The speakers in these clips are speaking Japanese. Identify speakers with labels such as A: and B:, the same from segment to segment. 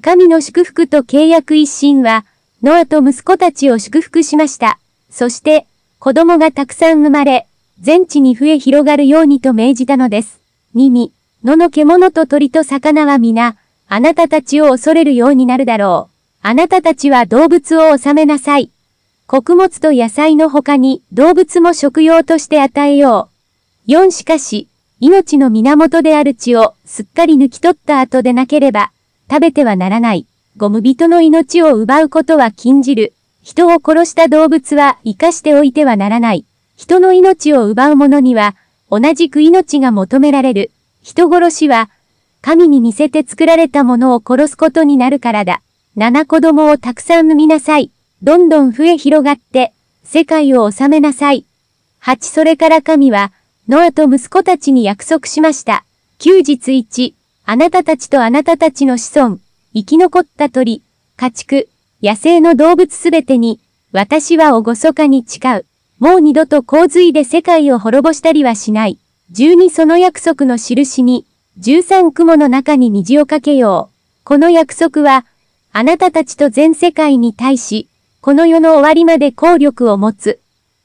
A: 神の祝福と契約一心は、ノアと息子たちを祝福しました。そして、子供がたくさん生まれ、全地に増え広がるようにと命じたのです。二味、野の獣と鳥と魚は皆、あなたたちを恐れるようになるだろう。あなたたちは動物を治めなさい。穀物と野菜の他に動物も食用として与えよう。四しかし、命の源である血をすっかり抜き取った後でなければ、食べてはならない。ゴム人の命を奪うことは禁じる。人を殺した動物は生かしておいてはならない。人の命を奪う者には、同じく命が求められる。人殺しは、神に似せて作られたものを殺すことになるからだ。七子供をたくさん産みなさい。どんどん増え広がって、世界を治めなさい。八それから神は、ノアと息子たちに約束しました。休日一、あなたたちとあなたたちの子孫、生き残った鳥、家畜、野生の動物すべてに、私は厳かに誓う。もう二度と洪水で世界を滅ぼしたりはしない。十二その約束の印に、十三雲の中に虹をかけよう。この約束は、あなたたちと全世界に対し、この世の終わりまで効力を持つ。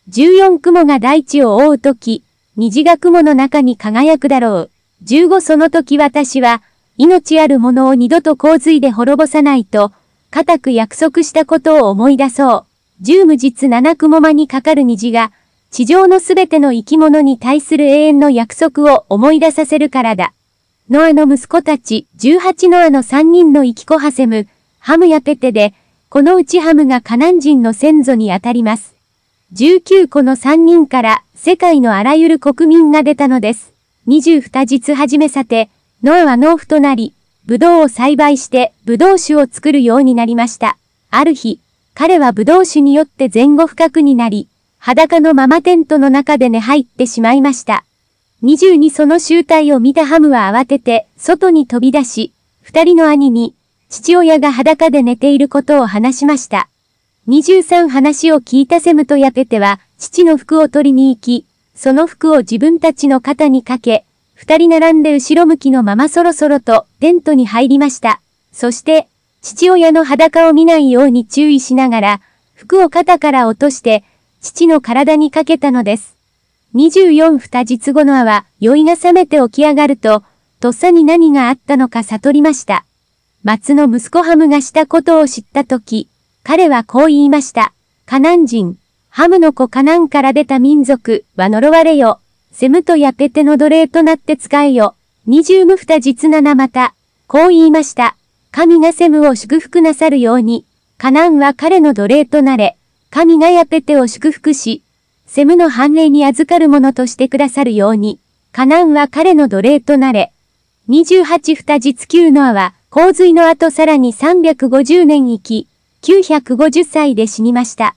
A: 十四雲が大地を覆うとき、虹が雲の中に輝くだろう。十五その時私は、命あるものを二度と洪水で滅ぼさないと、固く約束したことを思い出そう。十無実七雲間にかかる虹が、地上のすべての生き物に対する永遠の約束を思い出させるからだ。ノアの息子たち、十八ノアの三人の生き子ハセム、ハムやペテで、このうちハムがカナン人の先祖にあたります。19個の3人から世界のあらゆる国民が出たのです。22日始めさて、ノアは農夫となり、ブドウを栽培してブドウ酒を作るようになりました。ある日、彼はブドウ酒によって前後不覚になり、裸のママテントの中で寝入ってしまいました。22その集体を見たハムは慌てて外に飛び出し、二人の兄に父親が裸で寝ていることを話しました。23話を聞いたセムとヤペテは、父の服を取りに行き、その服を自分たちの肩にかけ、二人並んで後ろ向きのままそろそろとテントに入りました。そして、父親の裸を見ないように注意しながら、服を肩から落として、父の体にかけたのです。24二日後のアは、酔いが覚めて起き上がると、とっさに何があったのか悟りました。松の息子ハムがしたことを知ったとき、彼はこう言いました。カナン人、ハムの子カナンから出た民族は呪われよ。セムとヤペテの奴隷となって使えよ。二十無二実七また、こう言いました。神がセムを祝福なさるように、カナンは彼の奴隷となれ、神がヤペテを祝福し、セムの繁栄に預かるものとしてくださるように、カナンは彼の奴隷となれ。二十八二実九のアは、洪水の後さらに350年生き、950歳で死にました。